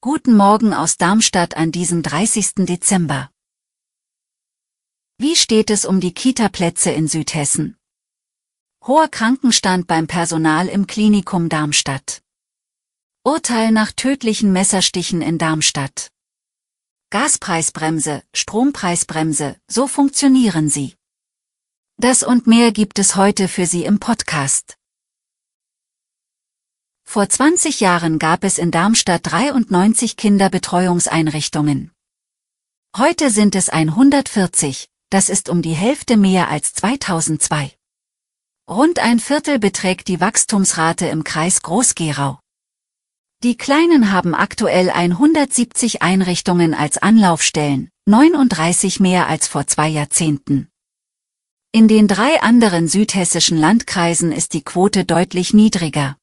Guten Morgen aus Darmstadt an diesem 30. Dezember. Wie steht es um die Kita-Plätze in Südhessen? Hoher Krankenstand beim Personal im Klinikum Darmstadt. Urteil nach tödlichen Messerstichen in Darmstadt. Gaspreisbremse, Strompreisbremse, so funktionieren sie. Das und mehr gibt es heute für Sie im Podcast. Vor 20 Jahren gab es in Darmstadt 93 Kinderbetreuungseinrichtungen. Heute sind es 140, das ist um die Hälfte mehr als 2002. Rund ein Viertel beträgt die Wachstumsrate im Kreis Groß-Gerau. Die Kleinen haben aktuell 170 Einrichtungen als Anlaufstellen, 39 mehr als vor zwei Jahrzehnten. In den drei anderen südhessischen Landkreisen ist die Quote deutlich niedriger.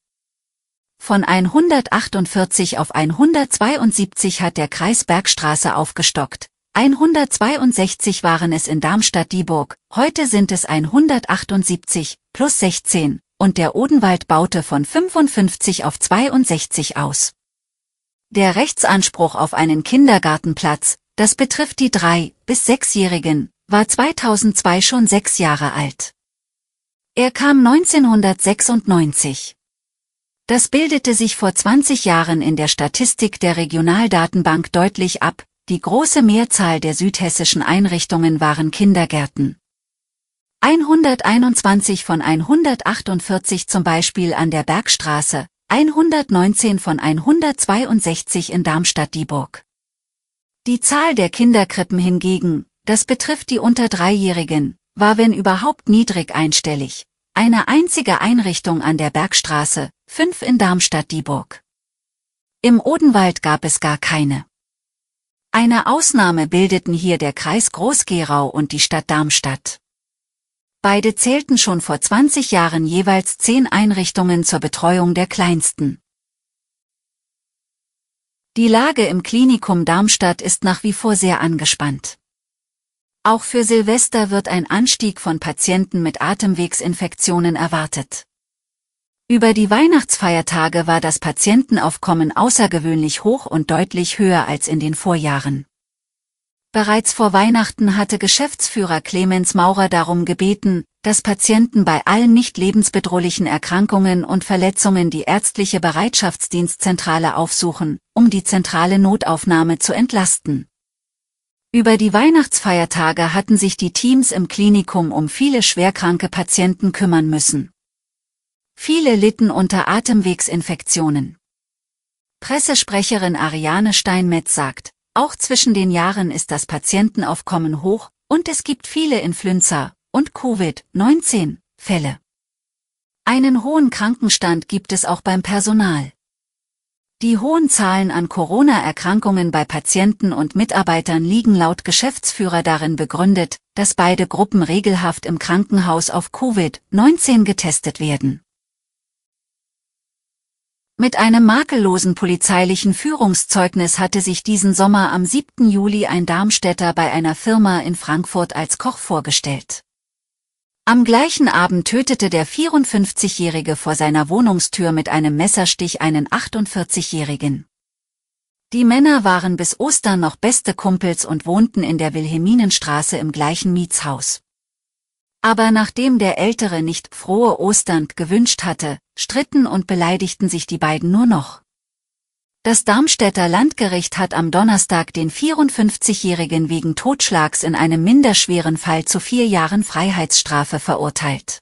Von 148 auf 172 hat der Kreis Bergstraße aufgestockt. 162 waren es in Darmstadt-Dieburg, heute sind es 178, plus 16, und der Odenwald baute von 55 auf 62 aus. Der Rechtsanspruch auf einen Kindergartenplatz, das betrifft die drei- bis sechsjährigen, war 2002 schon sechs Jahre alt. Er kam 1996. Das bildete sich vor 20 Jahren in der Statistik der Regionaldatenbank deutlich ab, die große Mehrzahl der südhessischen Einrichtungen waren Kindergärten. 121 von 148 zum Beispiel an der Bergstraße, 119 von 162 in Darmstadt-Dieburg. Die Zahl der Kinderkrippen hingegen, das betrifft die unter Dreijährigen, war wenn überhaupt niedrig einstellig. Eine einzige Einrichtung an der Bergstraße, fünf in Darmstadt-Dieburg. Im Odenwald gab es gar keine. Eine Ausnahme bildeten hier der Kreis Groß-Gerau und die Stadt Darmstadt. Beide zählten schon vor 20 Jahren jeweils zehn Einrichtungen zur Betreuung der Kleinsten. Die Lage im Klinikum Darmstadt ist nach wie vor sehr angespannt. Auch für Silvester wird ein Anstieg von Patienten mit Atemwegsinfektionen erwartet. Über die Weihnachtsfeiertage war das Patientenaufkommen außergewöhnlich hoch und deutlich höher als in den Vorjahren. Bereits vor Weihnachten hatte Geschäftsführer Clemens Maurer darum gebeten, dass Patienten bei allen nicht lebensbedrohlichen Erkrankungen und Verletzungen die ärztliche Bereitschaftsdienstzentrale aufsuchen, um die zentrale Notaufnahme zu entlasten. Über die Weihnachtsfeiertage hatten sich die Teams im Klinikum um viele schwerkranke Patienten kümmern müssen. Viele litten unter Atemwegsinfektionen. Pressesprecherin Ariane Steinmetz sagt, auch zwischen den Jahren ist das Patientenaufkommen hoch und es gibt viele Influenza und Covid-19 Fälle. Einen hohen Krankenstand gibt es auch beim Personal. Die hohen Zahlen an Corona-Erkrankungen bei Patienten und Mitarbeitern liegen laut Geschäftsführer darin begründet, dass beide Gruppen regelhaft im Krankenhaus auf Covid-19 getestet werden. Mit einem makellosen polizeilichen Führungszeugnis hatte sich diesen Sommer am 7. Juli ein Darmstädter bei einer Firma in Frankfurt als Koch vorgestellt. Am gleichen Abend tötete der 54-Jährige vor seiner Wohnungstür mit einem Messerstich einen 48-Jährigen. Die Männer waren bis Ostern noch beste Kumpels und wohnten in der Wilhelminenstraße im gleichen Mietshaus. Aber nachdem der Ältere nicht frohe Ostern gewünscht hatte, stritten und beleidigten sich die beiden nur noch. Das Darmstädter Landgericht hat am Donnerstag den 54-Jährigen wegen Totschlags in einem minderschweren Fall zu vier Jahren Freiheitsstrafe verurteilt.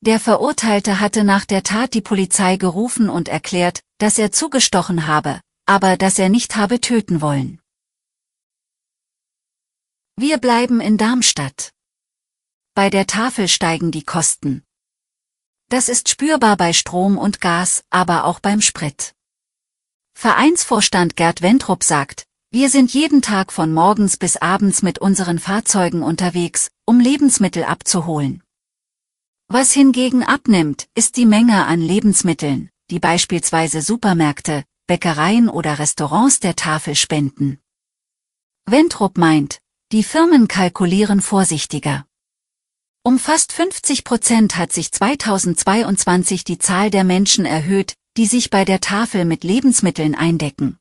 Der Verurteilte hatte nach der Tat die Polizei gerufen und erklärt, dass er zugestochen habe, aber dass er nicht habe töten wollen. Wir bleiben in Darmstadt. Bei der Tafel steigen die Kosten. Das ist spürbar bei Strom und Gas, aber auch beim Sprit. Vereinsvorstand Gerd Wentrup sagt, wir sind jeden Tag von morgens bis abends mit unseren Fahrzeugen unterwegs, um Lebensmittel abzuholen. Was hingegen abnimmt, ist die Menge an Lebensmitteln, die beispielsweise Supermärkte, Bäckereien oder Restaurants der Tafel spenden. Wentrup meint, die Firmen kalkulieren vorsichtiger. Um fast 50 Prozent hat sich 2022 die Zahl der Menschen erhöht, die sich bei der Tafel mit Lebensmitteln eindecken.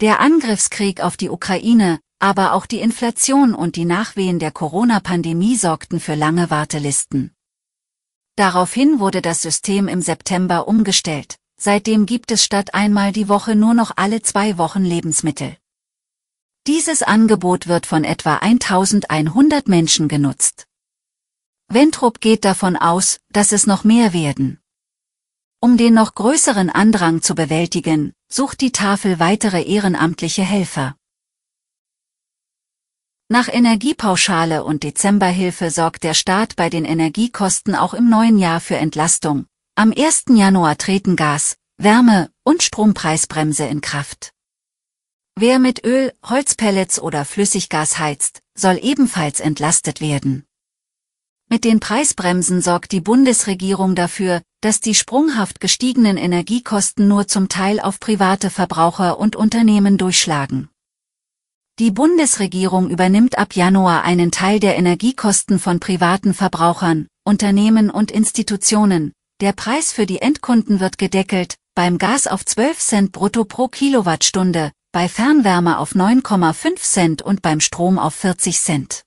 Der Angriffskrieg auf die Ukraine, aber auch die Inflation und die Nachwehen der Corona-Pandemie sorgten für lange Wartelisten. Daraufhin wurde das System im September umgestellt. Seitdem gibt es statt einmal die Woche nur noch alle zwei Wochen Lebensmittel. Dieses Angebot wird von etwa 1100 Menschen genutzt. Wentrup geht davon aus, dass es noch mehr werden. Um den noch größeren Andrang zu bewältigen, sucht die Tafel weitere ehrenamtliche Helfer. Nach Energiepauschale und Dezemberhilfe sorgt der Staat bei den Energiekosten auch im neuen Jahr für Entlastung. Am 1. Januar treten Gas, Wärme und Strompreisbremse in Kraft. Wer mit Öl, Holzpellets oder Flüssiggas heizt, soll ebenfalls entlastet werden. Mit den Preisbremsen sorgt die Bundesregierung dafür, dass die sprunghaft gestiegenen Energiekosten nur zum Teil auf private Verbraucher und Unternehmen durchschlagen. Die Bundesregierung übernimmt ab Januar einen Teil der Energiekosten von privaten Verbrauchern, Unternehmen und Institutionen. Der Preis für die Endkunden wird gedeckelt, beim Gas auf 12 Cent brutto pro Kilowattstunde, bei Fernwärme auf 9,5 Cent und beim Strom auf 40 Cent.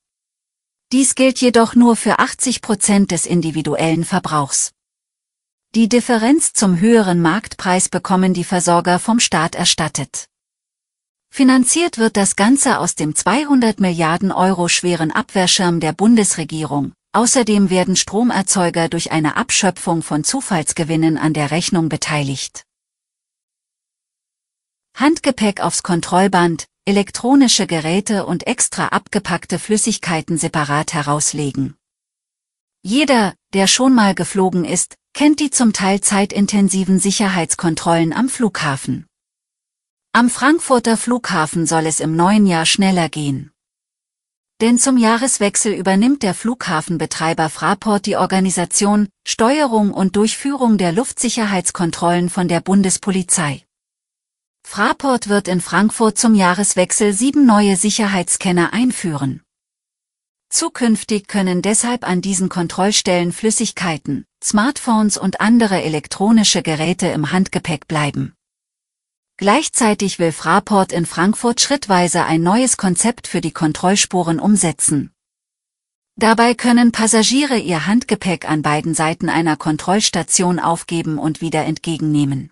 Dies gilt jedoch nur für 80 Prozent des individuellen Verbrauchs. Die Differenz zum höheren Marktpreis bekommen die Versorger vom Staat erstattet. Finanziert wird das Ganze aus dem 200 Milliarden Euro schweren Abwehrschirm der Bundesregierung. Außerdem werden Stromerzeuger durch eine Abschöpfung von Zufallsgewinnen an der Rechnung beteiligt. Handgepäck aufs Kontrollband, elektronische Geräte und extra abgepackte Flüssigkeiten separat herauslegen. Jeder, der schon mal geflogen ist, kennt die zum Teil zeitintensiven Sicherheitskontrollen am Flughafen. Am Frankfurter Flughafen soll es im neuen Jahr schneller gehen. Denn zum Jahreswechsel übernimmt der Flughafenbetreiber Fraport die Organisation, Steuerung und Durchführung der Luftsicherheitskontrollen von der Bundespolizei. Fraport wird in Frankfurt zum Jahreswechsel sieben neue Sicherheitsscanner einführen. Zukünftig können deshalb an diesen Kontrollstellen Flüssigkeiten, Smartphones und andere elektronische Geräte im Handgepäck bleiben. Gleichzeitig will Fraport in Frankfurt schrittweise ein neues Konzept für die Kontrollspuren umsetzen. Dabei können Passagiere ihr Handgepäck an beiden Seiten einer Kontrollstation aufgeben und wieder entgegennehmen.